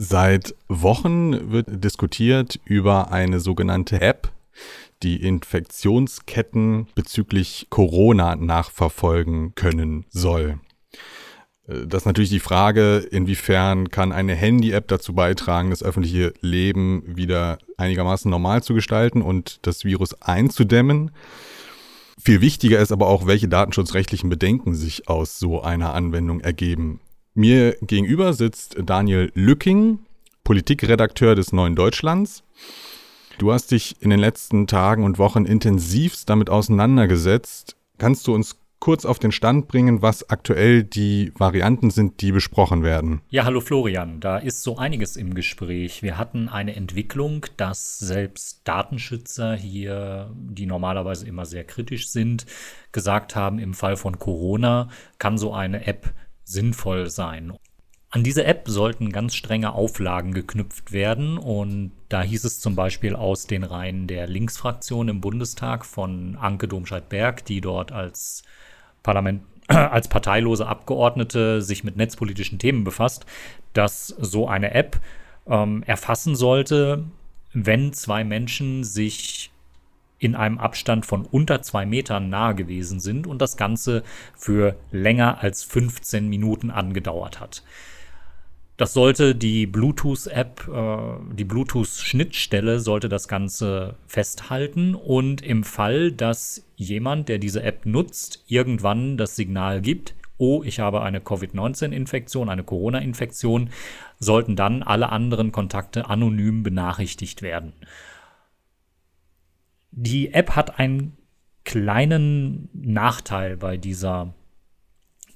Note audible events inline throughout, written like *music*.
Seit Wochen wird diskutiert über eine sogenannte App, die Infektionsketten bezüglich Corona nachverfolgen können soll. Äh, das ist natürlich die Frage, inwiefern kann eine Handy-App dazu beitragen, das öffentliche Leben wieder einigermaßen normal zu gestalten und das Virus einzudämmen. Viel wichtiger ist aber auch, welche datenschutzrechtlichen Bedenken sich aus so einer Anwendung ergeben. Mir gegenüber sitzt Daniel Lücking, Politikredakteur des Neuen Deutschlands. Du hast dich in den letzten Tagen und Wochen intensivst damit auseinandergesetzt. Kannst du uns kurz auf den Stand bringen, was aktuell die Varianten sind, die besprochen werden? Ja, hallo Florian, da ist so einiges im Gespräch. Wir hatten eine Entwicklung, dass selbst Datenschützer hier, die normalerweise immer sehr kritisch sind, gesagt haben, im Fall von Corona kann so eine App sinnvoll sein. An diese App sollten ganz strenge Auflagen geknüpft werden und da hieß es zum Beispiel aus den Reihen der Linksfraktion im Bundestag von Anke Domscheit-Berg, die dort als Parlament *clears throat* als parteilose Abgeordnete sich mit netzpolitischen Themen befasst, dass so eine App ähm, erfassen sollte, wenn zwei Menschen sich in einem Abstand von unter zwei Metern nahe gewesen sind und das Ganze für länger als 15 Minuten angedauert hat. Das sollte die Bluetooth-App, äh, die Bluetooth-Schnittstelle sollte das Ganze festhalten und im Fall, dass jemand, der diese App nutzt, irgendwann das Signal gibt, oh, ich habe eine Covid-19-Infektion, eine Corona-Infektion, sollten dann alle anderen Kontakte anonym benachrichtigt werden. Die App hat einen kleinen Nachteil bei dieser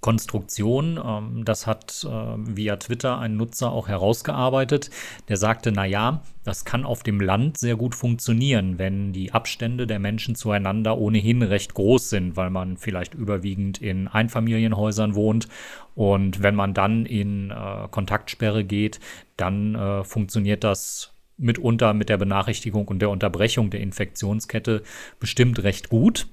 Konstruktion. Ähm, das hat äh, via Twitter ein Nutzer auch herausgearbeitet, der sagte, na ja, das kann auf dem Land sehr gut funktionieren, wenn die Abstände der Menschen zueinander ohnehin recht groß sind, weil man vielleicht überwiegend in Einfamilienhäusern wohnt und wenn man dann in äh, Kontaktsperre geht, dann äh, funktioniert das mitunter mit der Benachrichtigung und der Unterbrechung der Infektionskette bestimmt recht gut.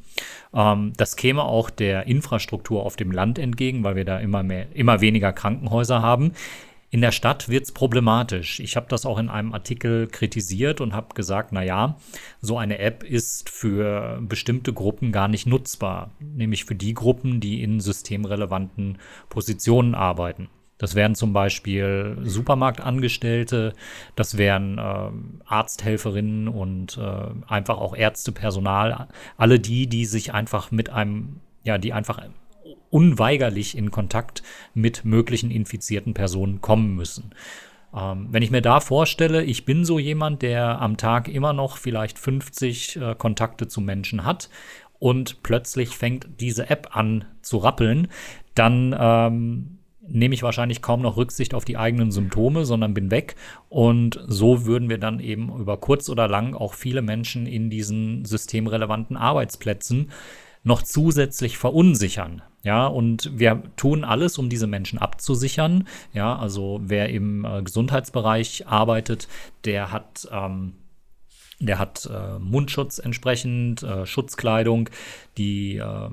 Ähm, das käme auch der Infrastruktur auf dem Land entgegen, weil wir da immer mehr, immer weniger Krankenhäuser haben. In der Stadt wird es problematisch. Ich habe das auch in einem Artikel kritisiert und habe gesagt, na ja, so eine App ist für bestimmte Gruppen gar nicht nutzbar, nämlich für die Gruppen, die in systemrelevanten Positionen arbeiten. Das wären zum Beispiel Supermarktangestellte, das wären äh, Arzthelferinnen und äh, einfach auch Ärztepersonal. Alle die, die sich einfach mit einem, ja, die einfach unweigerlich in Kontakt mit möglichen infizierten Personen kommen müssen. Ähm, wenn ich mir da vorstelle, ich bin so jemand, der am Tag immer noch vielleicht 50 äh, Kontakte zu Menschen hat und plötzlich fängt diese App an zu rappeln, dann ähm, nehme ich wahrscheinlich kaum noch Rücksicht auf die eigenen Symptome, sondern bin weg. Und so würden wir dann eben über kurz oder lang auch viele Menschen in diesen systemrelevanten Arbeitsplätzen noch zusätzlich verunsichern. Ja, und wir tun alles, um diese Menschen abzusichern. Ja, also wer im äh, Gesundheitsbereich arbeitet, der hat ähm, der hat äh, Mundschutz entsprechend, äh, Schutzkleidung. Die äh,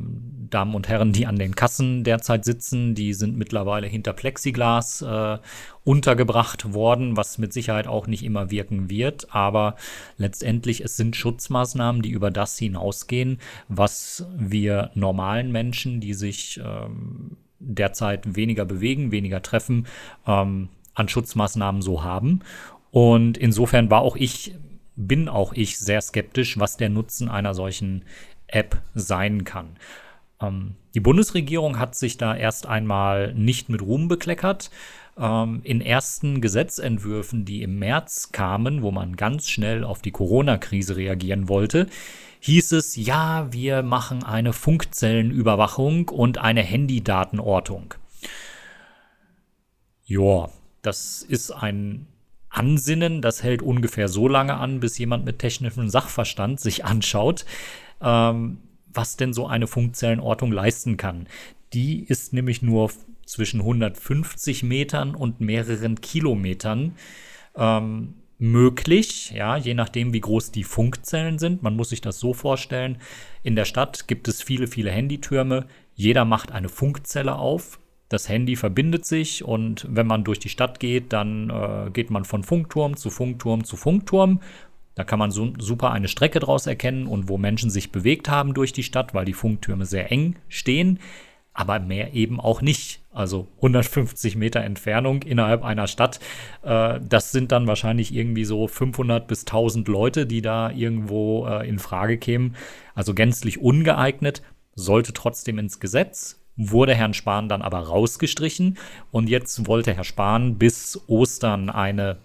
Damen und Herren, die an den Kassen derzeit sitzen, die sind mittlerweile hinter Plexiglas äh, untergebracht worden, was mit Sicherheit auch nicht immer wirken wird. Aber letztendlich, es sind Schutzmaßnahmen, die über das hinausgehen, was wir normalen Menschen, die sich ähm, derzeit weniger bewegen, weniger treffen, ähm, an Schutzmaßnahmen so haben. Und insofern war auch ich bin auch ich sehr skeptisch, was der Nutzen einer solchen App sein kann. Ähm, die Bundesregierung hat sich da erst einmal nicht mit Ruhm bekleckert. Ähm, in ersten Gesetzentwürfen, die im März kamen, wo man ganz schnell auf die Corona-Krise reagieren wollte, hieß es, ja, wir machen eine Funkzellenüberwachung und eine Handydatenortung. Ja, das ist ein Ansinnen, das hält ungefähr so lange an, bis jemand mit technischem Sachverstand sich anschaut, ähm, was denn so eine Funkzellenortung leisten kann. Die ist nämlich nur zwischen 150 Metern und mehreren Kilometern ähm, möglich, ja, je nachdem, wie groß die Funkzellen sind. Man muss sich das so vorstellen. In der Stadt gibt es viele, viele Handytürme. Jeder macht eine Funkzelle auf Das Handy verbindet sich und wenn man durch die Stadt geht, dann äh, geht man von Funkturm zu Funkturm zu Funkturm. Da kann man so, super eine Strecke draus erkennen und wo Menschen sich bewegt haben durch die Stadt, weil die Funktürme sehr eng stehen, aber mehr eben auch nicht. Also 150 Meter Entfernung innerhalb einer Stadt, äh, das sind dann wahrscheinlich irgendwie so 500 bis 1000 Leute, die da irgendwo äh, in Frage kämen. Also gänzlich ungeeignet, sollte trotzdem ins Gesetz wurde Herrn Spahn dann aber rausgestrichen und jetzt wollte Herr Spahn bis Ostern eine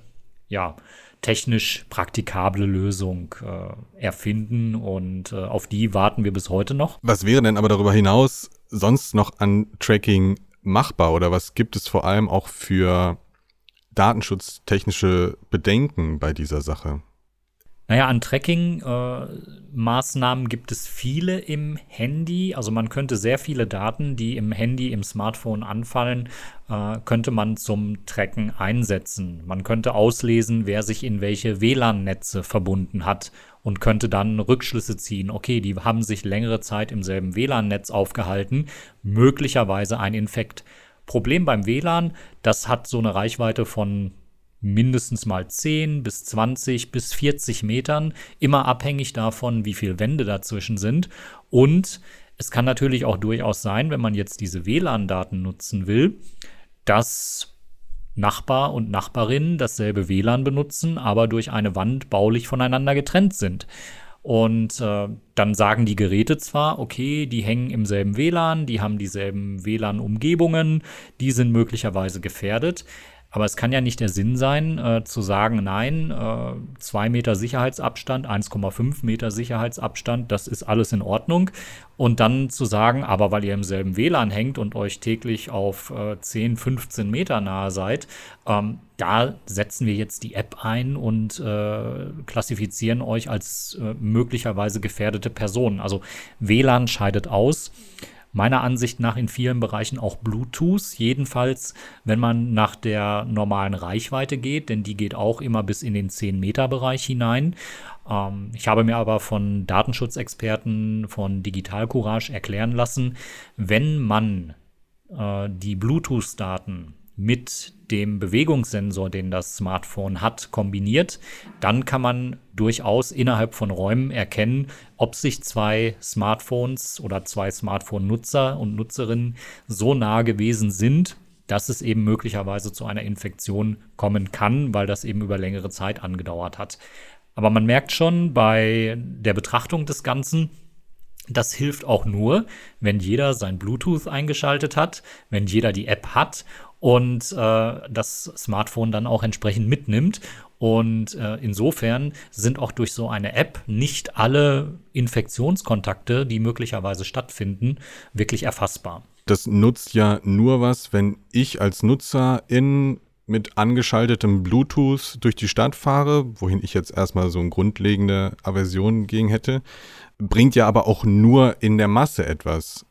ja, technisch praktikable Lösung äh, erfinden und äh, auf die warten wir bis heute noch. Was wäre denn aber darüber hinaus sonst noch an Tracking machbar oder was gibt es vor allem auch für datenschutztechnische Bedenken bei dieser Sache? Naja, an Tracking-Maßnahmen äh, gibt es viele im Handy. Also man könnte sehr viele Daten, die im Handy, im Smartphone anfallen, äh, könnte man zum Tracken einsetzen. Man könnte auslesen, wer sich in welche WLAN-Netze verbunden hat und könnte dann Rückschlüsse ziehen. Okay, die haben sich längere Zeit im selben WLAN-Netz aufgehalten, möglicherweise ein Infekt. Problem beim WLAN, das hat so eine Reichweite von mindestens mal 10 bis 20 bis 40 Metern, immer abhängig davon, wie viele Wände dazwischen sind. Und es kann natürlich auch durchaus sein, wenn man jetzt diese WLAN-Daten nutzen will, dass Nachbar und Nachbarinnen dasselbe WLAN benutzen, aber durch eine Wand baulich voneinander getrennt sind. Und äh, dann sagen die Geräte zwar, okay, die hängen im selben WLAN, die haben dieselben WLAN-Umgebungen, die sind möglicherweise gefährdet. Aber es kann ja nicht der Sinn sein, äh, zu sagen, nein, äh, zwei Meter Sicherheitsabstand, 1,5 Meter Sicherheitsabstand, das ist alles in Ordnung. Und dann zu sagen, aber weil ihr im selben WLAN hängt und euch täglich auf äh, 10, 15 Meter nahe seid, ähm, da setzen wir jetzt die App ein und äh, klassifizieren euch als äh, möglicherweise gefährdete Personen. Also WLAN scheidet aus meiner Ansicht nach in vielen Bereichen auch Bluetooth, jedenfalls wenn man nach der normalen Reichweite geht, denn die geht auch immer bis in den 10-Meter-Bereich hinein. Ähm, ich habe mir aber von Datenschutzexperten von Digital Courage erklären lassen, wenn man äh, die Bluetooth-Daten mit dem Bewegungssensor, den das Smartphone hat, kombiniert, dann kann man durchaus innerhalb von Räumen erkennen, ob sich zwei Smartphones oder zwei Smartphone-Nutzer und Nutzerinnen so nah gewesen sind, dass es eben möglicherweise zu einer Infektion kommen kann, weil das eben über längere Zeit angedauert hat. Aber man merkt schon bei der Betrachtung des Ganzen, das hilft auch nur, wenn jeder sein Bluetooth eingeschaltet hat, wenn jeder die App hat und äh, das Smartphone dann auch entsprechend mitnimmt. Und äh, insofern sind auch durch so eine App nicht alle Infektionskontakte, die möglicherweise stattfinden, wirklich erfassbar. Das nutzt ja nur was, wenn ich als Nutzer in mit angeschaltetem Bluetooth durch die Stadt fahre, wohin ich jetzt erstmal so eine grundlegende Aversion gegen hätte, bringt ja aber auch nur in der Masse etwas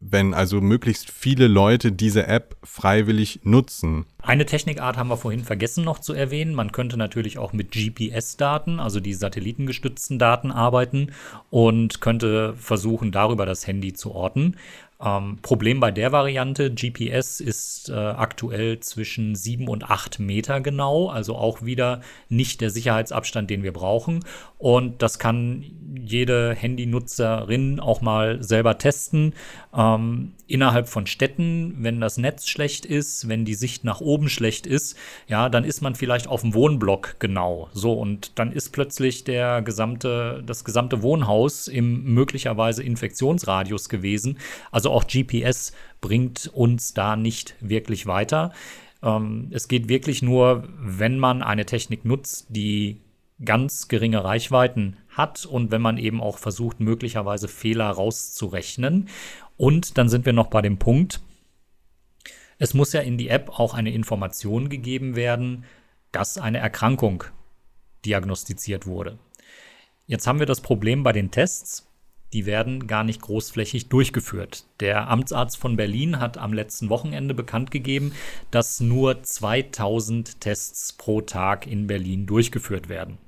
wenn also möglichst viele Leute diese App freiwillig nutzen. Eine Technikart haben wir vorhin vergessen noch zu erwähnen. Man könnte natürlich auch mit GPS-Daten, also die satellitengestützten Daten arbeiten und könnte versuchen, darüber das Handy zu orten. Ähm, Problem bei der Variante, GPS ist äh, aktuell zwischen 7 und 8 Meter genau, also auch wieder nicht der Sicherheitsabstand, den wir brauchen. Und das kann jede Handynutzerin auch mal selber testen. Ähm, innerhalb von Städten, wenn das Netz schlecht ist, wenn die Sicht nach oben schlecht ist, ja, dann ist man vielleicht auf dem Wohnblock genau. So, und dann ist plötzlich der gesamte, das gesamte Wohnhaus im möglicherweise Infektionsradius gewesen. Also auch GPS bringt uns da nicht wirklich weiter. Ähm, es geht wirklich nur, wenn man eine Technik nutzt, die ganz geringe Reichweiten hat und wenn man eben auch versucht, möglicherweise Fehler rauszurechnen. Und dann sind wir noch bei dem Punkt, es muss ja in die App auch eine Information gegeben werden, dass eine Erkrankung diagnostiziert wurde. Jetzt haben wir das Problem bei den Tests. Die werden gar nicht großflächig durchgeführt. Der Amtsarzt von Berlin hat am letzten Wochenende bekannt gegeben, dass nur 2000 Tests pro Tag in Berlin durchgeführt werden.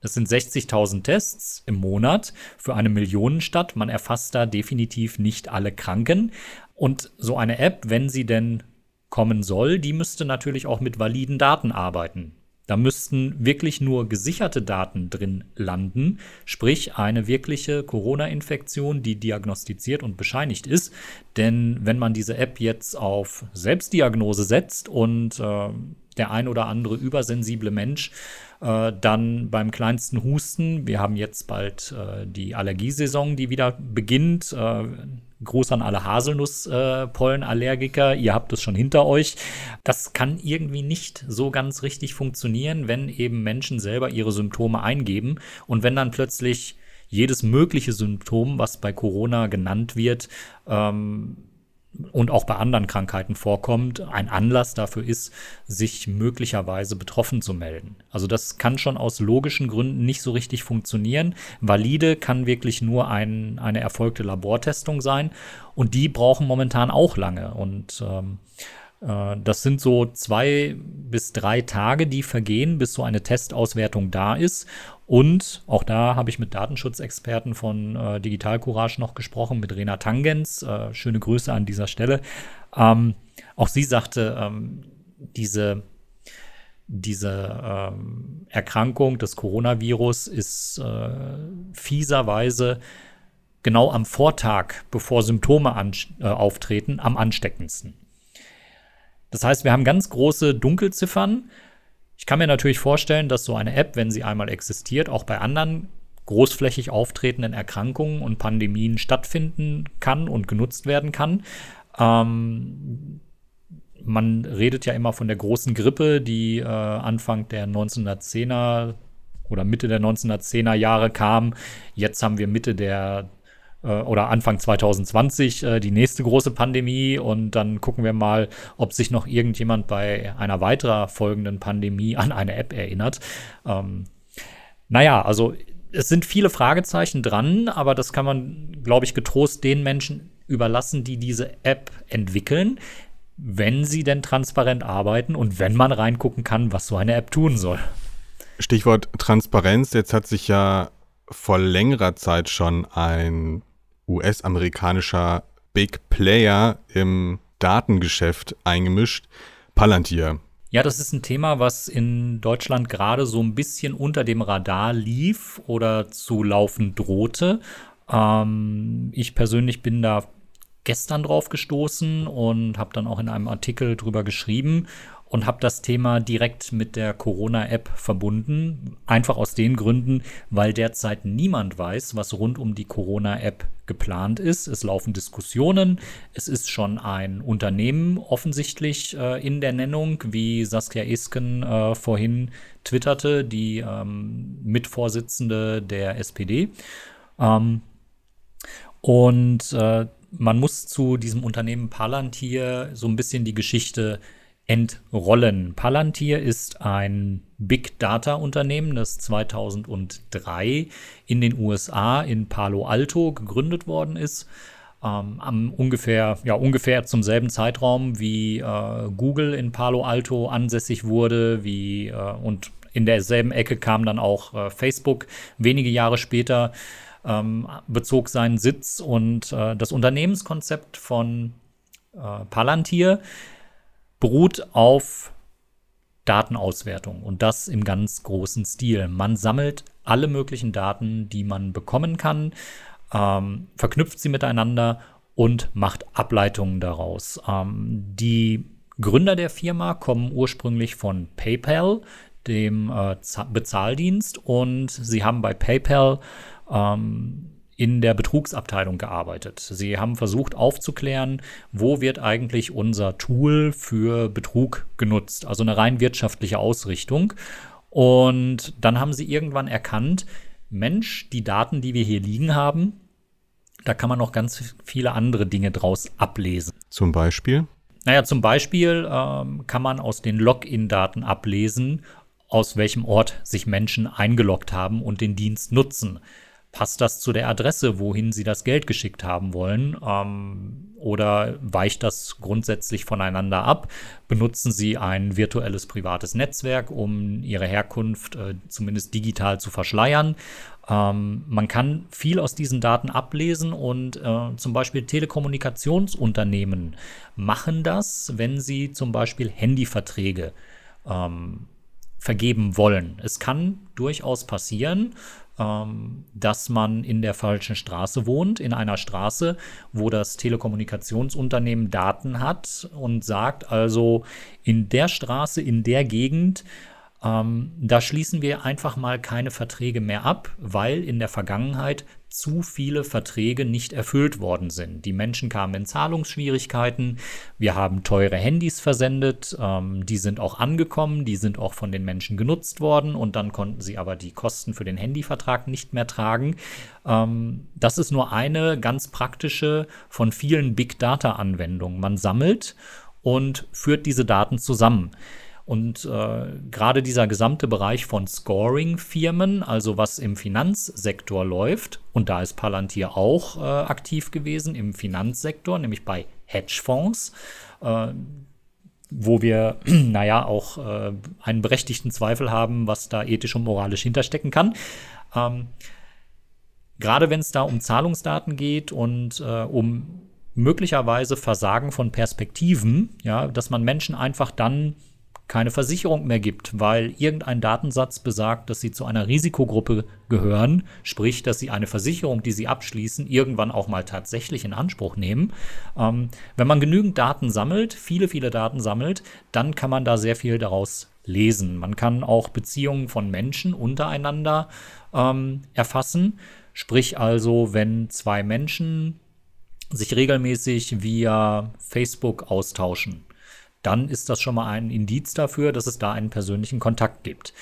Das sind 60.000 Tests im Monat für eine Millionenstadt. Man erfasst da definitiv nicht alle Kranken. Und so eine App, wenn sie denn kommen soll, die müsste natürlich auch mit validen Daten arbeiten. Da müssten wirklich nur gesicherte Daten drin landen, sprich eine wirkliche Corona-Infektion, die diagnostiziert und bescheinigt ist. Denn wenn man diese App jetzt auf Selbstdiagnose setzt und äh, der ein oder andere übersensible Mensch äh, dann beim kleinsten Husten, wir haben jetzt bald äh, die Allergiesaison, die wieder beginnt, äh, Gruß an alle Haselnusspollenallergiker, ihr habt es schon hinter euch. Das kann irgendwie nicht so ganz richtig funktionieren, wenn eben Menschen selber ihre Symptome eingeben und wenn dann plötzlich jedes mögliche Symptom, was bei Corona genannt wird, ähm, und auch bei anderen Krankheiten vorkommt, ein Anlass dafür ist, sich möglicherweise betroffen zu melden. Also das kann schon aus logischen Gründen nicht so richtig funktionieren. Valide kann wirklich nur ein, eine erfolgte Labortestung sein und die brauchen momentan auch lange. Und ähm, äh, das sind so zwei bis drei Tage, die vergehen, bis so eine Testauswertung da ist. Und auch da habe ich mit Datenschutzexperten von äh, Digital Courage noch gesprochen, mit Rena Tangens. Äh, schöne Grüße an dieser Stelle. Ähm, auch sie sagte, ähm, diese, diese ähm, Erkrankung des Coronavirus ist äh, fieserweise genau am Vortag, bevor Symptome äh, auftreten, am ansteckendsten. Das heißt, wir haben ganz große Dunkelziffern ich kann mir natürlich vorstellen, dass so eine App, wenn sie einmal existiert, auch bei anderen großflächig auftretenden Erkrankungen und Pandemien stattfinden kann und genutzt werden kann. Ähm, man redet ja immer von der großen Grippe, die äh, Anfang der 1910er oder Mitte der 1910er Jahre kam. Jetzt haben wir Mitte der oder Anfang 2020 äh, die nächste große Pandemie und dann gucken wir mal, ob sich noch irgendjemand bei einer weiterer folgenden Pandemie an eine App erinnert. Ähm, naja, also es sind viele Fragezeichen dran, aber das kann man, glaube ich, getrost den Menschen überlassen, die diese App entwickeln, wenn sie denn transparent arbeiten und wenn man reingucken kann, was so eine App tun soll. Stichwort Transparenz. Jetzt hat sich ja vor längerer Zeit schon ein US-amerikanischer Big Player im Datengeschäft eingemischt, Palantir. Ja, das ist ein Thema, was in Deutschland gerade so ein bisschen unter dem Radar lief oder zu laufen drohte. Ähm, ich persönlich bin da gestern drauf gestoßen und habe dann auch in einem Artikel drüber geschrieben und habe das Thema direkt mit der Corona-App verbunden. Einfach aus den Gründen, weil derzeit niemand weiß, was rund um die Corona-App geplant ist. Es laufen Diskussionen. Es ist schon ein Unternehmen offensichtlich äh, in der Nennung, wie Saskia Esken äh, vorhin twitterte, die ähm, Mitvorsitzende der SPD. Ähm, und äh, man muss zu diesem Unternehmen Palantir so ein bisschen die Geschichte entrollen. Palantir ist ein Big Data Unternehmen, das 2003 in den USA in Palo Alto gegründet worden ist. Ähm, am ungefähr, ja, ungefähr zum selben Zeitraum, wie äh, Google in Palo Alto ansässig wurde, wie äh, und in derselben Ecke kam dann auch äh, Facebook wenige Jahre später ähm, bezog seinen Sitz und äh, das Unternehmenskonzept von äh, Palantir beruht auf Datenauswertung und das im ganz großen Stil. Man sammelt alle möglichen Daten, die man bekommen kann, ähm, verknüpft sie miteinander und macht Ableitungen daraus. Ähm, die Gründer der Firma kommen ursprünglich von PayPal, dem äh, Bezahldienst, und sie haben bei PayPal ähm, in der Betrugsabteilung gearbeitet. Sie haben versucht aufzuklären, wo wird eigentlich unser Tool für Betrug genutzt, also eine rein wirtschaftliche Ausrichtung. Und dann haben sie irgendwann erkannt, Mensch, die Daten, die wir hier liegen haben, da kann man noch ganz viele andere Dinge draus ablesen. Zum Beispiel? Naja, zum Beispiel ähm, kann man aus den Login-Daten ablesen, aus welchem Ort sich Menschen eingeloggt haben und den Dienst nutzen. Passt das zu der Adresse, wohin Sie das Geld geschickt haben wollen? Ähm, oder weicht das grundsätzlich voneinander ab? Benutzen Sie ein virtuelles privates Netzwerk, um Ihre Herkunft äh, zumindest digital zu verschleiern? Ähm, man kann viel aus diesen Daten ablesen und äh, zum Beispiel Telekommunikationsunternehmen machen das, wenn sie zum Beispiel Handyverträge ähm, vergeben wollen. Es kann durchaus passieren, ähm, dass man in der falschen Straße wohnt, in einer Straße, wo das Telekommunikationsunternehmen Daten hat und sagt also, in der Straße, in der Gegend, ähm, da schließen wir einfach mal keine Verträge mehr ab, weil in der Vergangenheit zu viele Verträge nicht erfüllt worden sind. Die Menschen kamen in Zahlungsschwierigkeiten. Wir haben teure Handys versendet. Ähm, die sind auch angekommen. Die sind auch von den Menschen genutzt worden. Und dann konnten sie aber die Kosten für den Handyvertrag nicht mehr tragen. Ähm, das ist nur eine ganz praktische von vielen Big Data Anwendungen. Man sammelt und führt diese Daten zusammen. Und äh, gerade dieser gesamte Bereich von Scoring-Firmen, also was im Finanzsektor läuft, und da ist Palantir auch äh, aktiv gewesen im Finanzsektor, nämlich bei Hedgefonds, äh, wo wir, *clears throat* naja, auch äh, einen berechtigten Zweifel haben, was da ethisch und moralisch hinterstecken kann. Ähm, gerade wenn es da um Zahlungsdaten geht und äh, um möglicherweise Versagen von Perspektiven, ja, dass man Menschen einfach dann keine Versicherung mehr gibt, weil irgendein Datensatz besagt, dass sie zu einer Risikogruppe gehören, sprich, dass sie eine Versicherung, die sie abschließen, irgendwann auch mal tatsächlich in Anspruch nehmen. Ähm, wenn man genügend Daten sammelt, viele, viele Daten sammelt, dann kann man da sehr viel daraus lesen. Man kann auch Beziehungen von Menschen untereinander ähm, erfassen. Sprich also, wenn zwei Menschen sich regelmäßig via Facebook austauschen, dann ist das schon mal ein Indiz dafür, dass es da einen persönlichen Kontakt gibt.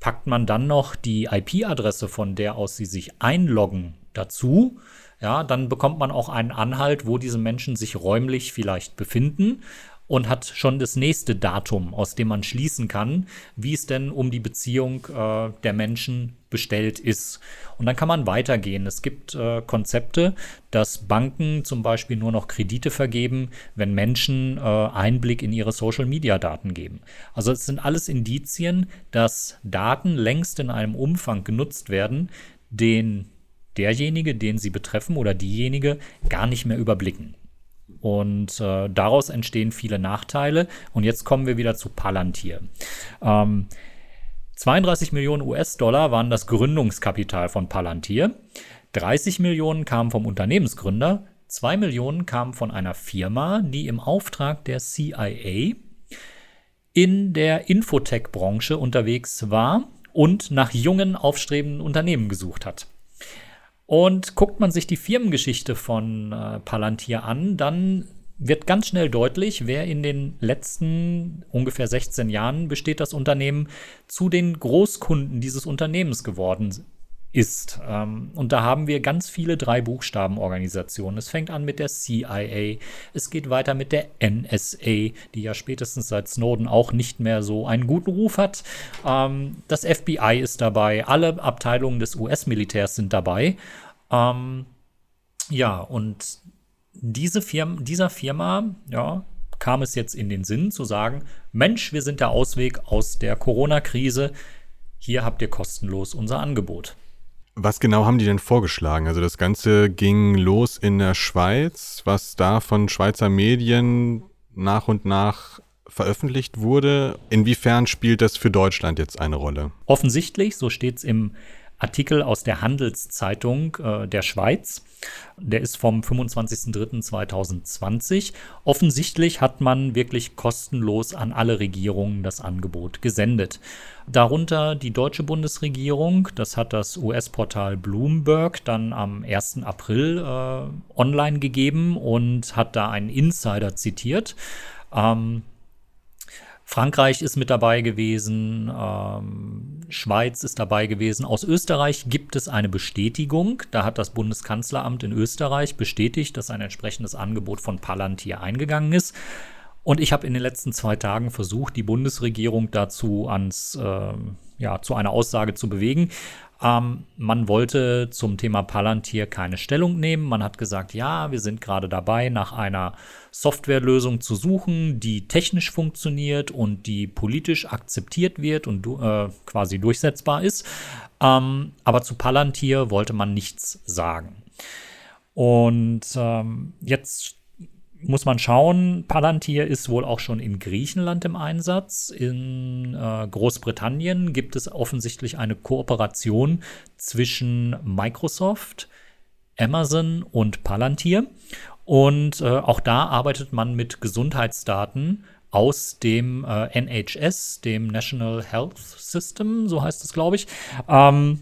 Packt man dann noch die IP-Adresse, von der aus sie sich einloggen, dazu, ja, dann bekommt man auch einen Anhalt, wo diese Menschen sich räumlich vielleicht befinden und hat schon das nächste Datum, aus dem man schließen kann, wie es denn um die Beziehung äh, der Menschen bestellt ist. Und dann kann man weitergehen. Es gibt äh, Konzepte, dass Banken zum Beispiel nur noch Kredite vergeben, wenn Menschen äh, Einblick in ihre Social-Media-Daten geben. Also es sind alles Indizien, dass Daten längst in einem Umfang genutzt werden, den derjenige, den sie betreffen oder diejenige gar nicht mehr überblicken. Und äh, daraus entstehen viele Nachteile. Und jetzt kommen wir wieder zu Palantir. Ähm, 32 Millionen US-Dollar waren das Gründungskapital von Palantir. 30 Millionen kamen vom Unternehmensgründer. 2 Millionen kamen von einer Firma, die im Auftrag der CIA in der Infotech-Branche unterwegs war und nach jungen, aufstrebenden Unternehmen gesucht hat. Und guckt man sich die Firmengeschichte von äh, Palantir an, dann wird ganz schnell deutlich, wer in den letzten ungefähr 16 Jahren besteht das Unternehmen zu den Großkunden dieses Unternehmens geworden ist. Ähm, und da haben wir ganz viele Drei-Buchstaben-Organisationen. Es fängt an mit der CIA, es geht weiter mit der NSA, die ja spätestens seit Snowden auch nicht mehr so einen guten Ruf hat. Ähm, das FBI ist dabei, alle Abteilungen des US-Militärs sind dabei. Ähm, ja, und diese Firma, dieser Firma, ja, kam es jetzt in den Sinn zu sagen, Mensch, wir sind der Ausweg aus der Corona-Krise. Hier habt ihr kostenlos unser Angebot. Was genau haben die denn vorgeschlagen? Also das Ganze ging los in der Schweiz, was da von Schweizer Medien nach und nach veröffentlicht wurde. Inwiefern spielt das für Deutschland jetzt eine Rolle? Offensichtlich, so steht es im Artikel aus der Handelszeitung äh, der Schweiz. Der ist vom 25.03.2020. Offensichtlich hat man wirklich kostenlos an alle Regierungen das Angebot gesendet. Darunter die deutsche Bundesregierung, das hat das US-Portal Bloomberg dann am 1. April äh, online gegeben und hat da einen Insider zitiert. Ähm, Frankreich ist mit dabei gewesen, ähm, Schweiz ist dabei gewesen. Aus Österreich gibt es eine Bestätigung. Da hat das Bundeskanzleramt in Österreich bestätigt, dass ein entsprechendes Angebot von Palantir eingegangen ist. Und ich habe in den letzten zwei Tagen versucht, die Bundesregierung dazu ans, äh, ja, zu einer Aussage zu bewegen. Ähm, man wollte zum Thema Palantir keine Stellung nehmen. Man hat gesagt, ja, wir sind gerade dabei, nach einer Softwarelösung zu suchen, die technisch funktioniert und die politisch akzeptiert wird und äh, quasi durchsetzbar ist. Ähm, aber zu Palantir wollte man nichts sagen. Und ähm, jetzt muss man schauen, Palantir ist wohl auch schon in Griechenland im Einsatz. In äh, Großbritannien gibt es offensichtlich eine Kooperation zwischen Microsoft, Amazon und Palantir. Und äh, auch da arbeitet man mit Gesundheitsdaten aus dem äh, NHS, dem National Health System, so heißt es, glaube ich. Ähm,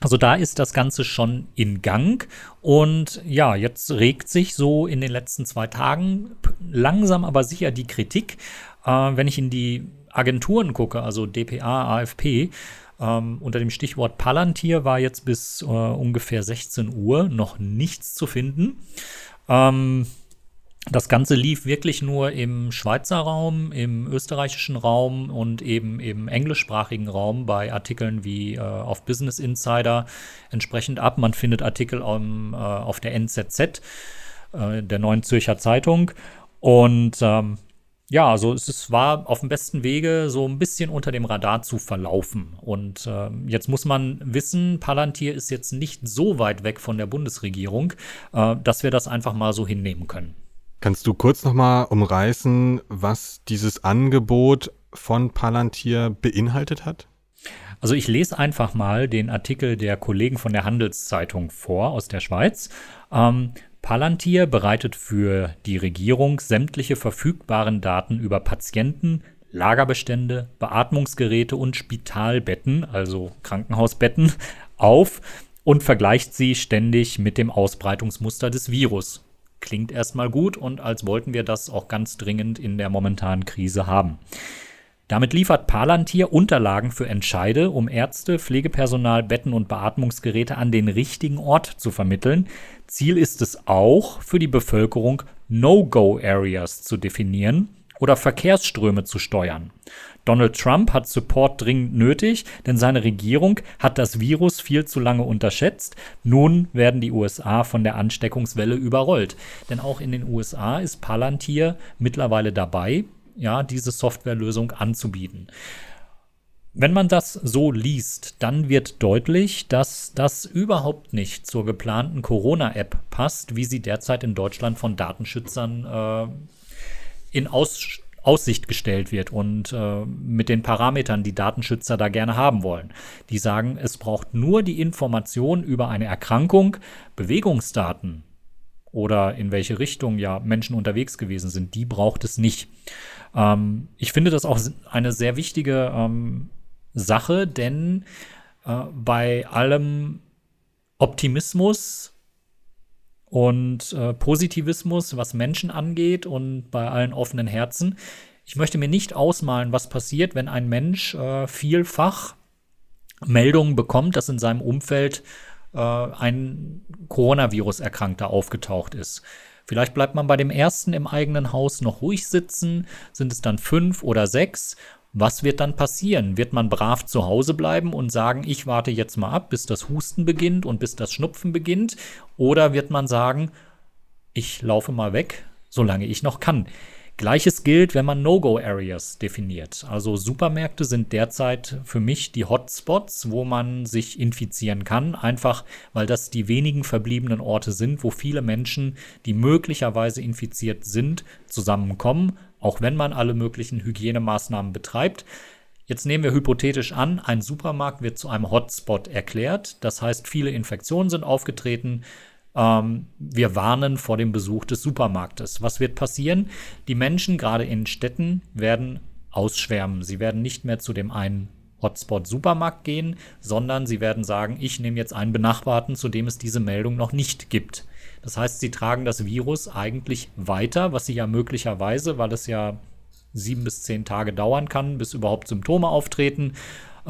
also da ist das Ganze schon in Gang und ja, jetzt regt sich so in den letzten zwei Tagen langsam aber sicher die Kritik. Äh, wenn ich in die Agenturen gucke, also DPA, AFP, ähm, unter dem Stichwort Palantir war jetzt bis äh, ungefähr 16 Uhr noch nichts zu finden. Ähm, das Ganze lief wirklich nur im Schweizer Raum, im österreichischen Raum und eben im englischsprachigen Raum bei Artikeln wie äh, auf Business Insider entsprechend ab. Man findet Artikel um, äh, auf der NZZ, äh, der Neuen Zürcher Zeitung. Und ähm, ja, also es, war auf dem besten Wege, so ein bisschen unter dem Radar zu verlaufen. Und äh, jetzt muss man wissen, Palantir ist jetzt nicht so weit weg von der Bundesregierung, äh, dass wir das einfach mal so hinnehmen können. Kannst du kurz nochmal umreißen, was dieses Angebot von Palantir beinhaltet hat? Also ich lese einfach mal den Artikel der Kollegen von der Handelszeitung vor aus der Schweiz. Ähm, Palantir bereitet für die Regierung sämtliche verfügbaren Daten über Patienten, Lagerbestände, Beatmungsgeräte und Spitalbetten, also Krankenhausbetten, *laughs* auf und vergleicht sie ständig mit dem Ausbreitungsmuster des Virus klingt erstmal gut und als wollten wir das auch ganz dringend in der momentanen Krise haben. Damit liefert Palantir Unterlagen für Entscheide, um Ärzte, Pflegepersonal, Betten und Beatmungsgeräte an den richtigen Ort zu vermitteln. Ziel ist es auch, für die Bevölkerung No-Go-Areas zu definieren oder Verkehrsströme zu steuern. Donald Trump hat Support dringend nötig, denn seine Regierung hat das Virus viel zu lange unterschätzt. Nun werden die USA von der Ansteckungswelle überrollt. Denn auch in den USA ist Palantir mittlerweile dabei, ja, diese Softwarelösung anzubieten. Wenn man das so liest, dann wird deutlich, dass das überhaupt nicht zur geplanten Corona-App passt, wie sie derzeit in Deutschland von Datenschützern äh, in Aus Aussicht gestellt wird und äh, mit den Parametern, die Datenschützer da gerne haben wollen. Die sagen, es braucht nur die Information über eine Erkrankung, Bewegungsdaten oder in welche Richtung ja Menschen unterwegs gewesen sind, die braucht es nicht. Ähm, ich finde das auch eine sehr wichtige ähm, Sache, denn äh, bei allem Optimismus und äh, Positivismus, was Menschen angeht und bei allen offenen Herzen. Ich möchte mir nicht ausmalen, was passiert, wenn ein Mensch äh, vielfach Meldungen bekommt, dass in seinem Umfeld äh, ein Coronavirus-Erkrankter aufgetaucht ist. Vielleicht bleibt man bei dem ersten im eigenen Haus noch ruhig sitzen, sind es dann fünf oder sechs was wird dann passieren? Wird man brav zu Hause bleiben und sagen, ich warte jetzt mal ab, bis das Husten beginnt und bis das Schnupfen beginnt? Oder wird man sagen, ich laufe mal weg, solange ich noch kann? Gleiches gilt, wenn man No-Go-Areas definiert. Also Supermärkte sind derzeit für mich die Hotspots, wo man sich infizieren kann, einfach weil das die wenigen verbliebenen Orte sind, wo viele Menschen, die möglicherweise infiziert sind, zusammenkommen, auch wenn man alle möglichen Hygienemaßnahmen betreibt. Jetzt nehmen wir hypothetisch an, ein Supermarkt wird zu einem Hotspot erklärt. Das heißt, viele Infektionen sind aufgetreten. Ähm, wir warnen vor dem Besuch des Supermarktes. Was wird passieren? Die Menschen, gerade in Städten, werden ausschwärmen. Sie werden nicht mehr zu dem einen Hotspot Supermarkt gehen, sondern sie werden sagen, ich nehme jetzt einen benachbarten, zu dem es diese Meldung noch nicht gibt. Das heißt, sie tragen das Virus eigentlich weiter, was sie ja möglicherweise, weil es ja sieben bis zehn Tage dauern kann, bis überhaupt Symptome auftreten,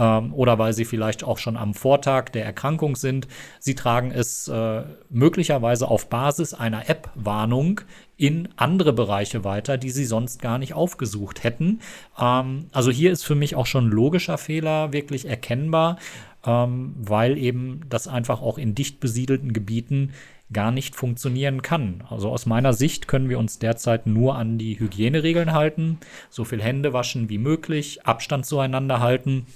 ähm, oder weil sie vielleicht auch schon am Vortag der Erkrankung sind. Sie tragen es äh, möglicherweise auf Basis einer App-Warnung in andere Bereiche weiter, die sie sonst gar nicht aufgesucht hätten. Ähm, also hier ist für mich auch schon logischer Fehler wirklich erkennbar, ähm, weil eben das einfach auch in dicht besiedelten Gebieten gar nicht funktionieren kann. Also aus meiner Sicht können wir uns derzeit nur an die Hygieneregeln halten, so viel Hände waschen wie möglich, Abstand zueinander halten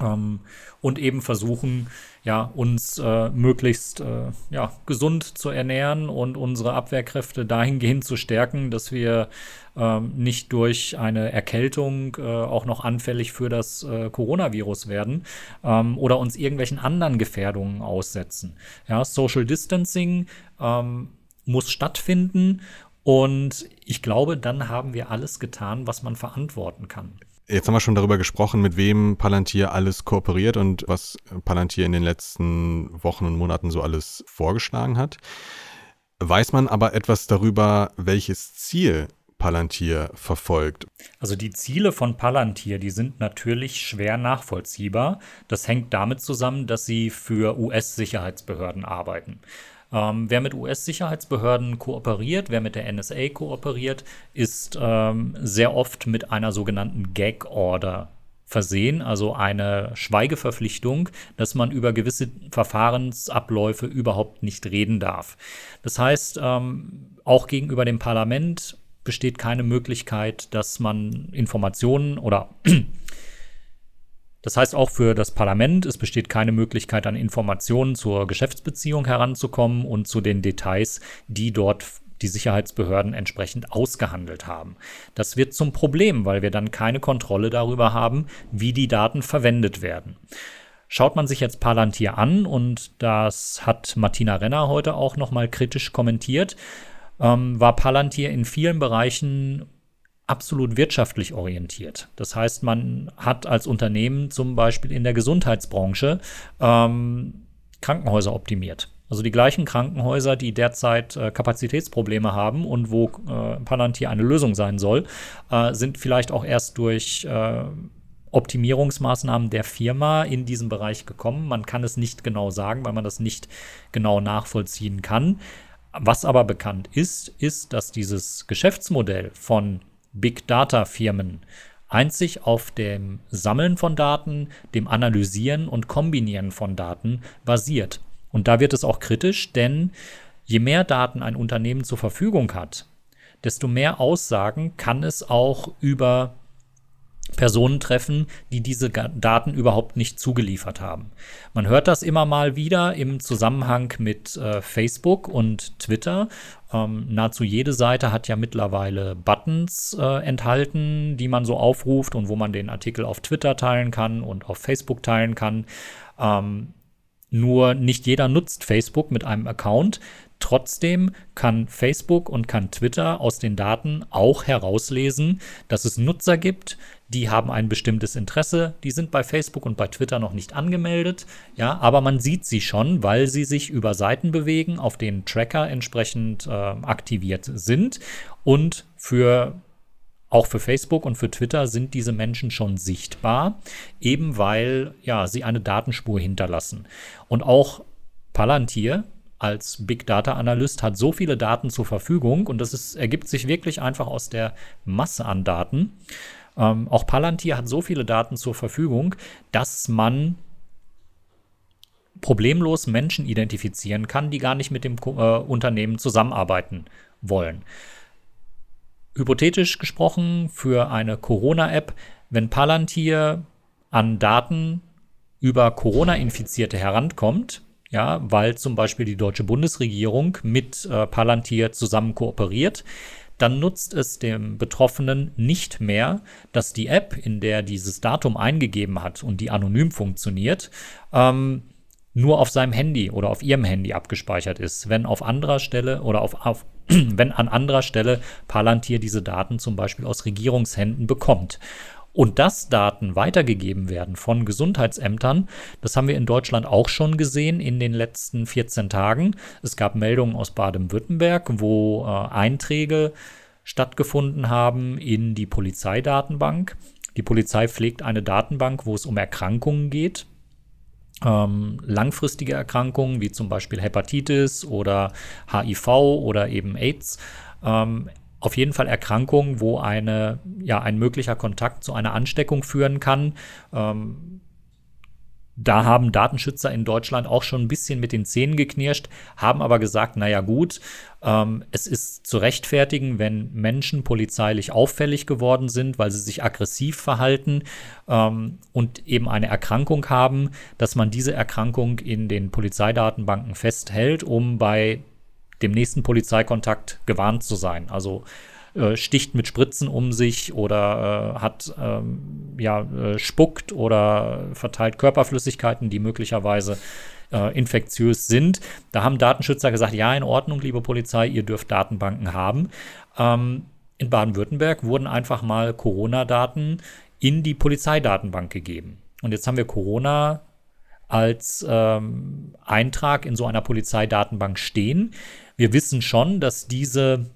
ähm, und eben versuchen, ja, uns äh, möglichst äh, ja, gesund zu ernähren und unsere Abwehrkräfte dahingehend zu stärken, dass wir ähm, nicht durch eine Erkältung äh, auch noch anfällig für das äh, Coronavirus werden ähm, oder uns irgendwelchen anderen Gefährdungen aussetzen. Ja, Social Distancing ähm, muss stattfinden und ich glaube, dann haben wir alles getan, was man verantworten kann. Jetzt haben wir schon darüber gesprochen, mit wem Palantir alles kooperiert und was Palantir in den letzten Wochen und Monaten so alles vorgeschlagen hat. Weiß man aber etwas darüber, welches Ziel Palantir verfolgt? Also die Ziele von Palantir, die sind natürlich schwer nachvollziehbar. Das hängt damit zusammen, dass sie für US-Sicherheitsbehörden arbeiten. Ähm, wer mit US-Sicherheitsbehörden kooperiert, wer mit der NSA kooperiert, ist ähm, sehr oft mit einer sogenannten Gag-Order versehen, also eine Schweigeverpflichtung, dass man über gewisse Verfahrensabläufe überhaupt nicht reden darf. Das heißt, ähm, auch gegenüber dem Parlament besteht keine Möglichkeit, dass man Informationen oder das heißt auch für das Parlament, es besteht keine Möglichkeit, an Informationen zur Geschäftsbeziehung heranzukommen und zu den Details, die dort die Sicherheitsbehörden entsprechend ausgehandelt haben. Das wird zum Problem, weil wir dann keine Kontrolle darüber haben, wie die Daten verwendet werden. Schaut man sich jetzt Palantir an, und das hat Martina Renner heute auch nochmal kritisch kommentiert, ähm, war Palantir in vielen Bereichen absolut wirtschaftlich orientiert. Das heißt, man hat als Unternehmen zum Beispiel in der Gesundheitsbranche ähm, Krankenhäuser optimiert. Also die gleichen Krankenhäuser, die derzeit äh, Kapazitätsprobleme haben und wo äh, Palantir eine Lösung sein soll, äh, sind vielleicht auch erst durch äh, Optimierungsmaßnahmen der Firma in diesen Bereich gekommen. Man kann es nicht genau sagen, weil man das nicht genau nachvollziehen kann. Was aber bekannt ist, ist, dass dieses Geschäftsmodell von Big Data-Firmen einzig auf dem Sammeln von Daten, dem Analysieren und Kombinieren von Daten basiert. Und da wird es auch kritisch, denn je mehr Daten ein Unternehmen zur Verfügung hat, desto mehr Aussagen kann es auch über Personen treffen, die diese Daten überhaupt nicht zugeliefert haben. Man hört das immer mal wieder im Zusammenhang mit äh, Facebook und Twitter. Ähm, nahezu jede Seite hat ja mittlerweile Buttons äh, enthalten, die man so aufruft und wo man den Artikel auf Twitter teilen kann und auf Facebook teilen kann. Ähm, nur nicht jeder nutzt Facebook mit einem Account. Trotzdem kann Facebook und kann Twitter aus den Daten auch herauslesen, dass es Nutzer gibt, die haben ein bestimmtes Interesse, die sind bei Facebook und bei Twitter noch nicht angemeldet, ja, aber man sieht sie schon, weil sie sich über Seiten bewegen, auf denen Tracker entsprechend äh, aktiviert sind und für auch für Facebook und für Twitter sind diese Menschen schon sichtbar, eben weil ja, sie eine Datenspur hinterlassen. Und auch Palantir als Big Data Analyst hat so viele Daten zur Verfügung und das ist, ergibt sich wirklich einfach aus der Masse an Daten. Ähm, auch Palantir hat so viele Daten zur Verfügung, dass man problemlos Menschen identifizieren kann, die gar nicht mit dem äh, Unternehmen zusammenarbeiten wollen. Hypothetisch gesprochen für eine Corona-App, wenn Palantir an Daten über Corona-Infizierte herankommt, ja, weil zum Beispiel die deutsche Bundesregierung mit äh, Palantir zusammen kooperiert, dann nutzt es dem Betroffenen nicht mehr, dass die App, in der dieses Datum eingegeben hat und die anonym funktioniert, ähm, nur auf seinem Handy oder auf ihrem Handy abgespeichert ist. Wenn auf anderer Stelle oder auf, auf *clears throat* wenn an anderer Stelle Palantir diese Daten zum Beispiel aus Regierungshänden bekommt. Und dass Daten weitergegeben werden von Gesundheitsämtern, das haben wir in Deutschland auch schon gesehen in den letzten 14 Tagen. Es gab Meldungen aus Baden-Württemberg, wo äh, Einträge stattgefunden haben in die Polizeidatenbank. Die Polizei pflegt eine Datenbank, wo es um Erkrankungen geht. Ähm, langfristige Erkrankungen wie zum Beispiel Hepatitis oder HIV oder eben AIDS. Ähm, auf jeden Fall Erkrankungen, wo eine, ja, ein möglicher Kontakt zu einer Ansteckung führen kann. Ähm, da haben Datenschützer in Deutschland auch schon ein bisschen mit den Zähnen geknirscht, haben aber gesagt, naja gut, ähm, es ist zu rechtfertigen, wenn Menschen polizeilich auffällig geworden sind, weil sie sich aggressiv verhalten ähm, und eben eine Erkrankung haben, dass man diese Erkrankung in den Polizeidatenbanken festhält, um bei dem nächsten Polizeikontakt gewarnt zu sein. Also äh, sticht mit Spritzen um sich oder äh, hat ähm, ja äh, spuckt oder verteilt Körperflüssigkeiten, die möglicherweise äh, infektiös sind. Da haben Datenschützer gesagt, ja, in Ordnung, liebe Polizei, ihr dürft Datenbanken haben. Ähm, in Baden-Württemberg wurden einfach mal Corona-Daten in die Polizeidatenbank gegeben. Und jetzt haben wir Corona als ähm, Eintrag in so einer Polizeidatenbank stehen. Wir wissen schon, dass diese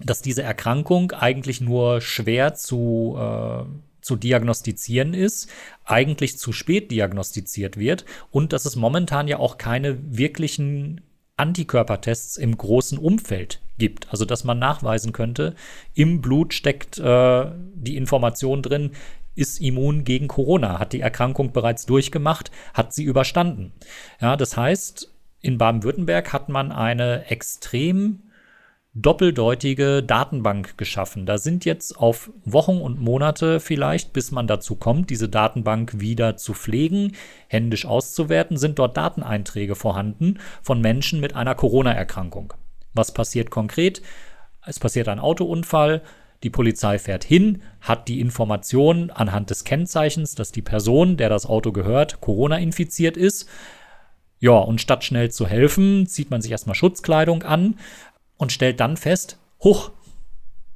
dass diese Erkrankung eigentlich nur schwer zu, äh, zu diagnostizieren ist, eigentlich zu spät diagnostiziert wird und dass es momentan ja auch keine wirklichen Antikörpertests im großen Umfeld gibt. Also dass man nachweisen könnte, im Blut steckt äh, die Information drin, ist immun gegen Corona, hat die Erkrankung bereits durchgemacht, hat sie überstanden. Ja, das heißt, in Baden-Württemberg hat man eine extrem doppeldeutige Datenbank geschaffen. Da sind jetzt auf Wochen und Monate vielleicht, bis man dazu kommt, diese Datenbank wieder zu pflegen, händisch auszuwerten, sind dort Dateneinträge vorhanden von Menschen mit einer Corona-Erkrankung. Was passiert konkret? Es passiert ein Autounfall, die Polizei fährt hin, hat die Information anhand des Kennzeichens, dass die Person, der das Auto gehört, Corona infiziert ist. Ja, und statt schnell zu helfen, zieht man sich erstmal Schutzkleidung an, und stellt dann fest, huch,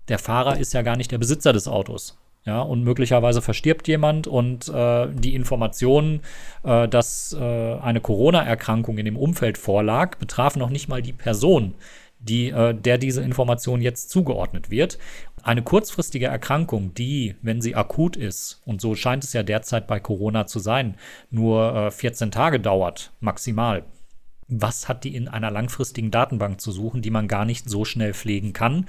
der Fahrer ist ja gar nicht der Besitzer des Autos. Ja, und möglicherweise verstirbt jemand und äh, die Information, äh, dass äh, eine Corona-Erkrankung in dem Umfeld vorlag, betraf noch nicht mal die Person, die, äh, der diese Information jetzt zugeordnet wird. Eine kurzfristige Erkrankung, die, wenn sie akut ist, und so scheint es ja derzeit bei Corona zu sein, nur 14 äh, Tage dauert, maximal, was hat die in einer langfristigen Datenbank zu suchen, die man gar nicht so schnell pflegen kann.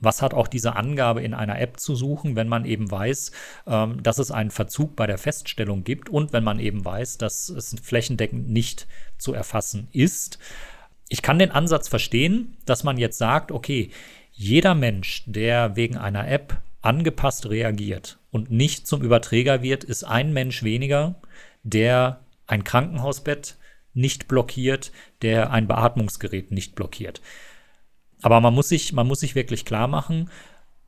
Was hat auch diese Angabe in einer App zu suchen, wenn man eben weiß, ähm, dass es einen Verzug bei der Feststellung gibt und wenn man eben weiß, dass es flächendeckend nicht zu erfassen ist. Ich kann den Ansatz verstehen, dass man jetzt sagt, okay, jeder Mensch, der wegen einer App angepasst reagiert und nicht zum Überträger wird, ist ein Mensch weniger, der ein Krankenhausbett nicht blockiert, der ein Beatmungsgerät nicht blockiert. Aber man muss sich, man muss sich wirklich klar machen,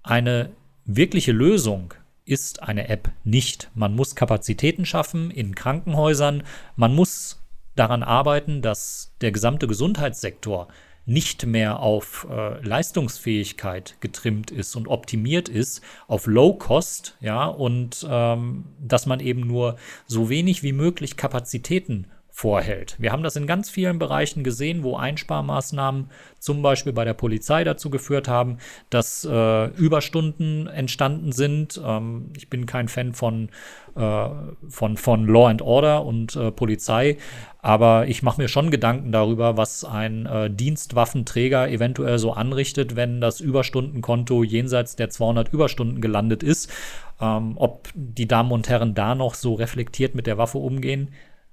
eine wirkliche Lösung ist eine App nicht. Man muss Kapazitäten schaffen in Krankenhäusern. Man muss daran arbeiten, dass der gesamte Gesundheitssektor nicht mehr auf äh, Leistungsfähigkeit getrimmt ist und optimiert ist, auf Low Cost, ja, und ähm, dass man eben nur so wenig wie möglich Kapazitäten vorhält. Wir haben das in ganz vielen Bereichen gesehen, wo Einsparmaßnahmen zum Beispiel bei der Polizei dazu geführt haben, dass äh, Überstunden entstanden sind. Ähm, ich bin kein Fan von, äh, von, von Law and Order und äh, Polizei, aber ich mache mir schon Gedanken darüber, was ein äh, Dienstwaffenträger eventuell so anrichtet, wenn das Überstundenkonto jenseits der 200 Überstunden gelandet ist. Ähm, ob die Damen und Herren da noch so reflektiert mit der Waffe umgehen,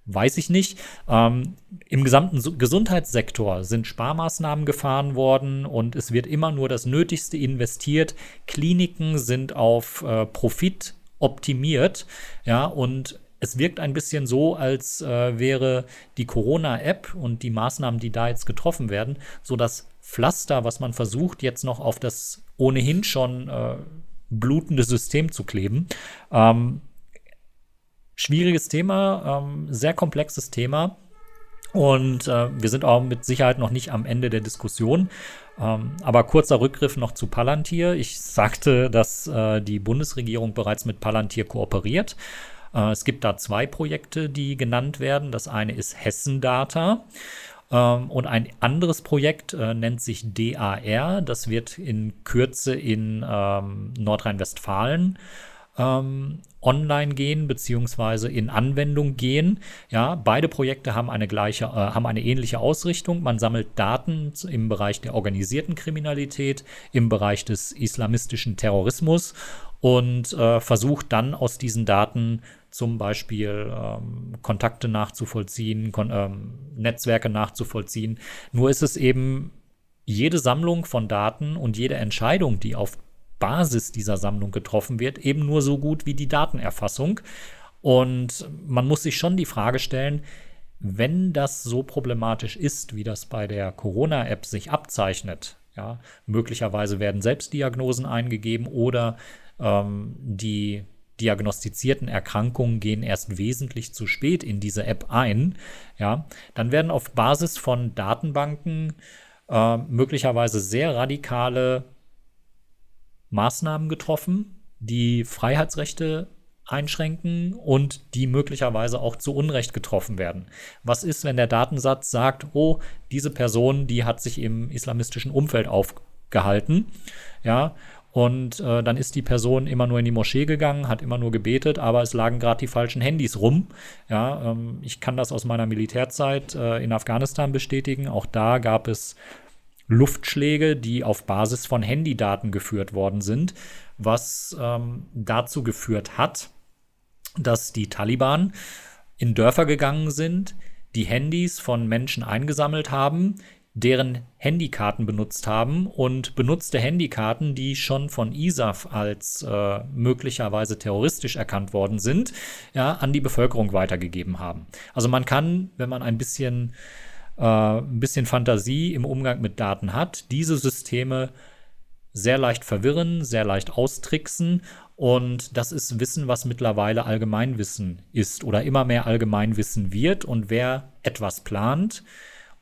weiß ich nicht. Ähm, Im gesamten Gesundheitssektor sind Sparmaßnahmen gefahren worden und es wird immer nur das Nötigste investiert. Kliniken sind auf äh, Profit optimiert, ja, und es wirkt ein bisschen so, als äh, wäre die Corona-App und die Maßnahmen, die da jetzt getroffen werden, so das Pflaster, was man versucht, jetzt noch auf das ohnehin schon äh, blutende System zu kleben. Ähm, schwieriges Thema, ähm, sehr komplexes Thema. Und äh, wir sind auch mit Sicherheit noch nicht am Ende der Diskussion. Ähm, aber kurzer Rückgriff noch zu Palantir. Ich sagte, dass äh, die Bundesregierung bereits mit Palantir kooperiert. Äh, es gibt da zwei Projekte, die genannt werden. Das eine ist Hessen Data. Ähm, und ein anderes Projekt äh, nennt sich DAR. Das wird in Kürze in ähm, Nordrhein-Westfalen ähm, online gehen beziehungsweise in Anwendung gehen. Ja, beide Projekte haben eine gleiche, äh, haben eine ähnliche Ausrichtung. Man sammelt Daten im Bereich der organisierten Kriminalität, im Bereich des islamistischen Terrorismus und äh, versucht dann aus diesen Daten zum Beispiel ähm, Kontakte nachzuvollziehen, kon ähm, Netzwerke nachzuvollziehen. Nur ist es eben jede Sammlung von Daten und jede Entscheidung, die auf Basis dieser Sammlung getroffen wird, eben nur so gut wie die Datenerfassung. Und man muss sich schon die Frage stellen, wenn das so problematisch ist, wie das bei der Corona-App sich abzeichnet, ja, möglicherweise werden Selbstdiagnosen eingegeben oder ähm, die diagnostizierten Erkrankungen gehen erst wesentlich zu spät in diese App ein, ja, dann werden auf Basis von Datenbanken äh, möglicherweise sehr radikale Maßnahmen getroffen, die Freiheitsrechte einschränken und die möglicherweise auch zu Unrecht getroffen werden. Was ist, wenn der Datensatz sagt, oh, diese Person, die hat sich im islamistischen Umfeld aufgehalten, ja, und äh, dann ist die Person immer nur in die Moschee gegangen, hat immer nur gebetet, aber es lagen gerade die falschen Handys rum. Ja, ähm, ich kann das aus meiner Militärzeit äh, in Afghanistan bestätigen. Auch da gab es Luftschläge, die auf Basis von Handydaten geführt worden sind, was ähm, dazu geführt hat, dass die Taliban in Dörfer gegangen sind, die Handys von Menschen eingesammelt haben, deren Handykarten benutzt haben und benutzte Handykarten, die schon von ISAF als äh, möglicherweise terroristisch erkannt worden sind, ja, an die Bevölkerung weitergegeben haben. Also man kann, wenn man ein bisschen äh, ein bisschen Fantasie im Umgang mit Daten hat, diese Systeme sehr leicht verwirren, sehr leicht austricksen. Und das ist Wissen, was mittlerweile Allgemeinwissen ist oder immer mehr Allgemeinwissen wird. Und wer etwas plant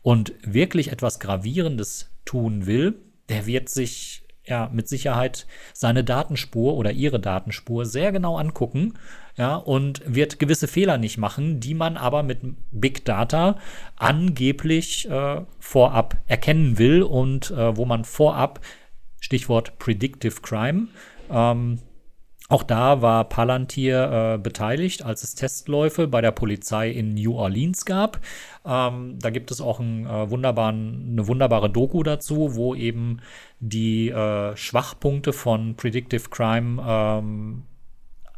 und wirklich etwas Gravierendes tun will, der wird sich ja mit Sicherheit seine Datenspur oder ihre Datenspur sehr genau angucken ja, und wird gewisse Fehler nicht machen, die man aber mit Big Data angeblich äh, vorab erkennen will und äh, wo man vorab, Stichwort Predictive Crime, ähm, auch da war Palantir äh, beteiligt, als es Testläufe bei der Polizei in New Orleans gab. Ähm, da gibt es auch ein, äh, eine wunderbare Doku dazu, wo eben die äh, Schwachpunkte von Predictive Crime ähm,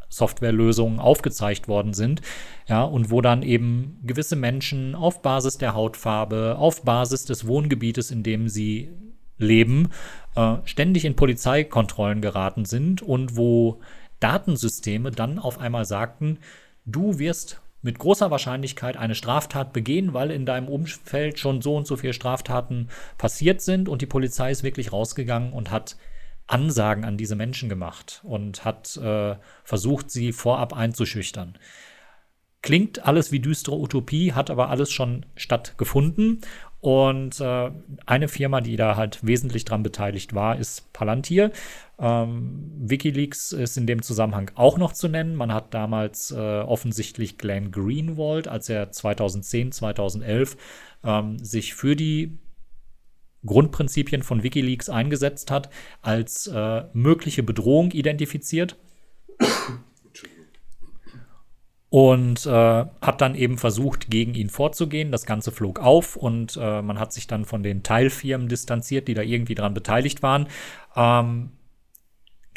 Softwarelösungen aufgezeigt worden sind, ja, und wo dann eben gewisse Menschen auf Basis der Hautfarbe, auf Basis des Wohngebietes, in dem sie leben, äh, ständig in Polizeikontrollen geraten sind und wo Datensysteme dann auf einmal sagten, du wirst mit großer Wahrscheinlichkeit eine Straftat begehen, weil in deinem Umfeld schon so und so viele Straftaten passiert sind und die Polizei ist wirklich rausgegangen und hat Ansagen an diese Menschen gemacht und hat äh, versucht, sie vorab einzuschüchtern. Klingt alles wie düstere Utopie, hat aber alles schon stattgefunden. Und äh, eine Firma, die da halt wesentlich dran beteiligt war, ist Palantir. Ähm, Wikileaks ist in dem Zusammenhang auch noch zu nennen. Man hat damals äh, offensichtlich Glenn Greenwald, als er 2010, 2011 ähm, sich für die Grundprinzipien von Wikileaks eingesetzt hat, als äh, mögliche Bedrohung identifiziert. Und äh, hat dann eben versucht, gegen ihn vorzugehen. Das Ganze flog auf und äh, man hat sich dann von den Teilfirmen distanziert, die da irgendwie dran beteiligt waren. Ähm,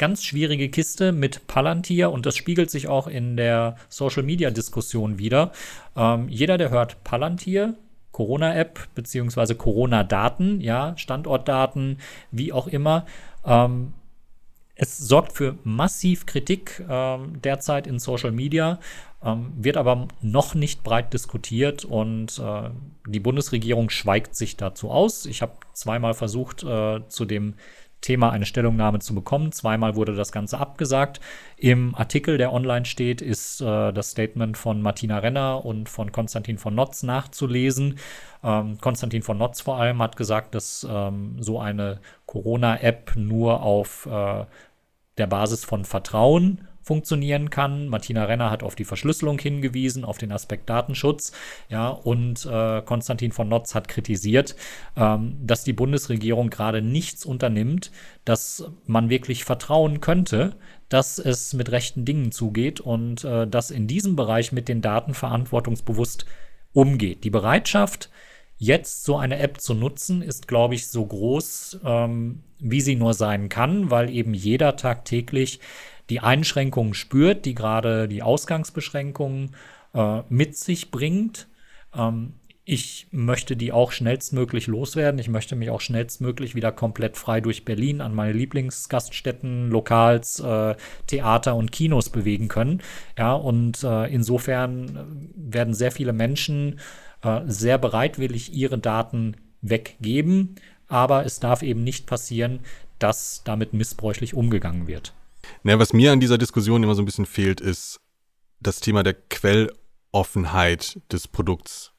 ganz schwierige Kiste mit Palantir und das spiegelt sich auch in der Social-Media-Diskussion wieder. Ähm, jeder, der hört Palantir, Corona-App beziehungsweise Corona-Daten, ja, Standortdaten, wie auch immer. Ähm, es sorgt für massiv Kritik ähm, derzeit in Social Media, ähm, wird aber noch nicht breit diskutiert und äh, die Bundesregierung schweigt sich dazu aus. Ich habe zweimal versucht, äh, zu dem Thema eine Stellungnahme zu bekommen. Zweimal wurde das Ganze abgesagt. Im Artikel, der online steht, ist äh, das Statement von Martina Renner und von Konstantin von Notz nachzulesen. Ähm, Konstantin von Notz vor allem hat gesagt, dass ähm, so eine Corona-App nur auf äh, der Basis von Vertrauen funktionieren kann. Martina Renner hat auf die Verschlüsselung hingewiesen, auf den Aspekt Datenschutz. Ja, und äh, Konstantin von Notz hat kritisiert, ähm, dass die Bundesregierung gerade nichts unternimmt, dass man wirklich vertrauen könnte, dass es mit rechten Dingen zugeht und äh, dass in diesem Bereich mit den Daten verantwortungsbewusst umgeht. Die Bereitschaft, jetzt so eine App zu nutzen, ist, glaube ich, so groß, ähm, wie sie nur sein kann, weil eben jeder tagtäglich die Einschränkungen spürt, die gerade die Ausgangsbeschränkungen äh, mit sich bringt. Ähm, ich möchte die auch schnellstmöglich loswerden. Ich möchte mich auch schnellstmöglich wieder komplett frei durch Berlin an meine Lieblingsgaststätten, Lokals, äh, Theater und Kinos bewegen können. Ja, und äh, insofern werden sehr viele Menschen äh, sehr bereitwillig ihre Daten weggeben. Aber es darf eben nicht passieren, dass damit missbräuchlich umgegangen wird. Naja, was mir an dieser Diskussion immer so ein bisschen fehlt, ist das Thema der Quelloffenheit des Produkts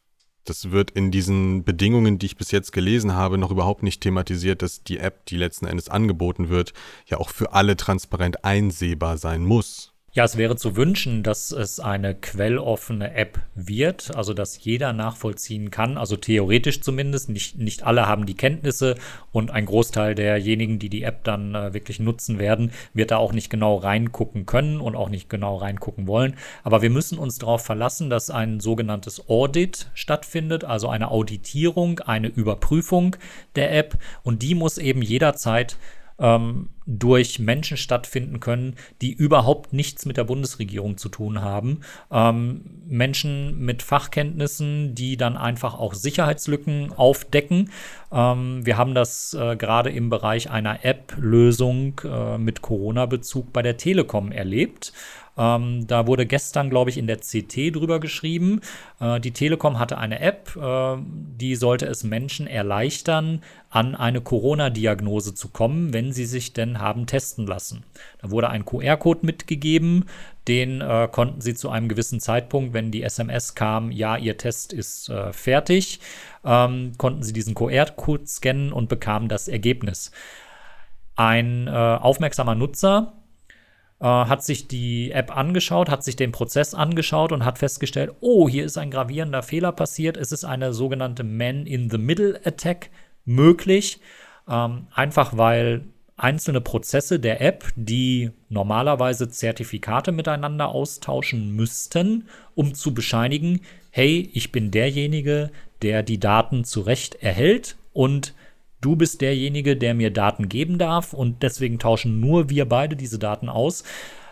das wird in diesen Bedingungen, die ich bis jetzt gelesen habe, noch überhaupt nicht thematisiert, dass die App, die letzten Endes angeboten wird, ja auch für alle transparent einsehbar sein muss. Ja, es wäre zu wünschen, dass es eine quelloffene App wird, also dass jeder nachvollziehen kann, also theoretisch zumindest. Nicht, nicht alle haben die Kenntnisse und ein Großteil derjenigen, die die App dann äh, wirklich nutzen werden, wird da auch nicht genau reingucken können und auch nicht genau reingucken wollen. Aber wir müssen uns darauf verlassen, dass ein sogenanntes Audit stattfindet, also eine Auditierung, eine Überprüfung der App und die muss eben jederzeit ähm, durch Menschen stattfinden können, die überhaupt nichts mit der Bundesregierung zu tun haben. Ähm, Menschen mit Fachkenntnissen, die dann einfach auch Sicherheitslücken aufdecken. Ähm, wir haben das äh, gerade im Bereich einer App-Lösung äh, mit Corona-Bezug bei der Telekom erlebt. Ähm, da wurde gestern, glaube ich, in der CT drüber geschrieben. Äh, die Telekom hatte eine App, äh, die sollte es Menschen erleichtern, an eine Corona-Diagnose zu kommen, wenn sie sich denn haben testen lassen. Da wurde ein QR-Code mitgegeben, den äh, konnten sie zu einem gewissen Zeitpunkt, wenn die SMS kam, ja, ihr Test ist äh, fertig, ähm, konnten sie diesen QR-Code scannen und bekamen das Ergebnis. Ein äh, aufmerksamer Nutzer äh, hat sich die App angeschaut, hat sich den Prozess angeschaut und hat festgestellt, oh, hier ist ein gravierender Fehler passiert. Es ist eine sogenannte Man-in-the-Middle-Attack möglich. Ähm, einfach weil einzelne Prozesse der App, die normalerweise Zertifikate miteinander austauschen müssten, um zu bescheinigen, hey, ich bin derjenige, der die Daten zurecht erhält und du bist derjenige, der mir Daten geben darf und deswegen tauschen nur wir beide diese Daten aus.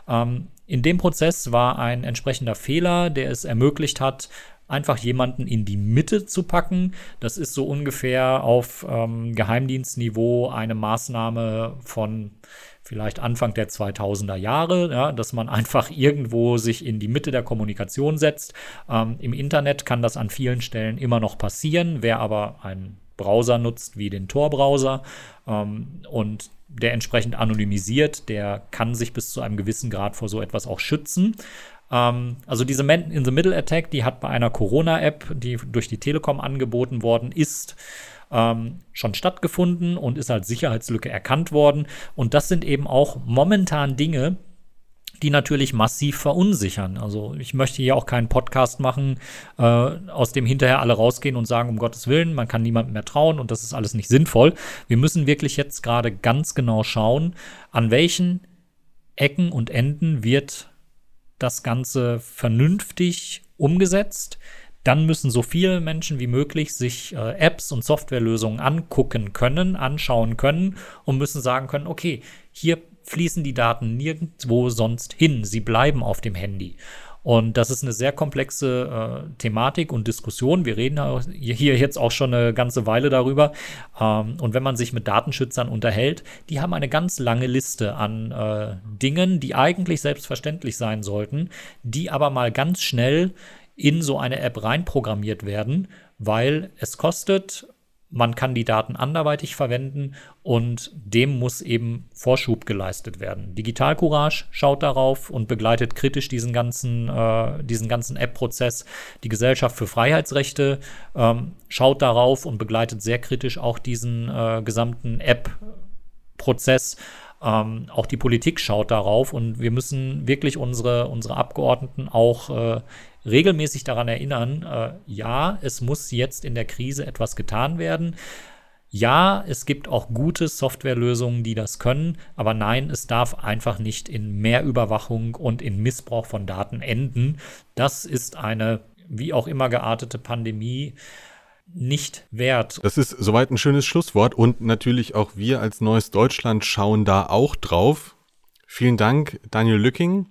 Ähm, in dem Prozess war ein entsprechender Fehler, der es ermöglicht hat, einfach jemanden in die Mitte zu packen. Das ist so ungefähr auf ähm, Geheimdienstniveau eine Maßnahme von vielleicht Anfang der 2000er Jahre, ja, dass man einfach irgendwo sich in die Mitte der Kommunikation setzt. Ähm, Im Internet kann das an vielen Stellen immer noch passieren. Wer aber ein Browser nutzt, wie den Tor-Browser ähm, und der entsprechend anonymisiert, der kann sich bis zu einem gewissen Grad vor so etwas auch schützen. Ähm, also diese Man in the Middle Attack, die hat bei einer Corona-App, die durch die Telekom angeboten worden ist, ähm, schon stattgefunden und ist als Sicherheitslücke erkannt worden. Und das sind eben auch momentan Dinge, die natürlich massiv verunsichern. Also ich möchte hier auch keinen Podcast machen, äh, aus dem hinterher alle rausgehen und sagen, um Gottes Willen, man kann niemandem mehr trauen und das ist alles nicht sinnvoll. Wir müssen wirklich jetzt gerade ganz genau schauen, an welchen Ecken und Enden wird das Ganze vernünftig umgesetzt. Dann müssen so viele Menschen wie möglich sich äh, Apps und Softwarelösungen angucken können, anschauen können und müssen sagen können, okay, hier fließen die Daten nirgendwo sonst hin. Sie bleiben auf dem Handy. Und das ist eine sehr komplexe äh, Thematik und Diskussion. Wir reden hier jetzt auch schon eine ganze Weile darüber. Ähm, und wenn man sich mit Datenschützern unterhält, die haben eine ganz lange Liste an äh, Dingen, die eigentlich selbstverständlich sein sollten, die aber mal ganz schnell in so eine App reinprogrammiert werden, weil es kostet man kann die Daten anderweitig verwenden und dem muss eben Vorschub geleistet werden. Digital Courage schaut darauf und begleitet kritisch diesen ganzen, äh, diesen ganzen App-Prozess. Die Gesellschaft für Freiheitsrechte ähm, schaut darauf und begleitet sehr kritisch auch diesen äh, gesamten App-Prozess. Ähm, auch die Politik schaut darauf und wir müssen wirklich unsere, unsere Abgeordneten auch äh, regelmäßig daran erinnern, äh, ja, es muss jetzt in der Krise etwas getan werden. Ja, es gibt auch gute Softwarelösungen, die das können, aber nein, es darf einfach nicht in mehr Überwachung und in Missbrauch von Daten enden. Das ist eine wie auch immer geartete Pandemie nicht wert. Das ist soweit ein schönes Schlusswort und natürlich auch wir als Neues Deutschland schauen da auch drauf. Vielen Dank, Daniel Lücking.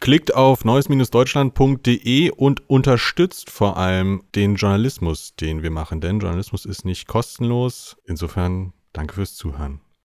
Klickt auf neues-deutschland.de und unterstützt vor allem den Journalismus, den wir machen, denn Journalismus ist nicht kostenlos. Insofern danke fürs Zuhören.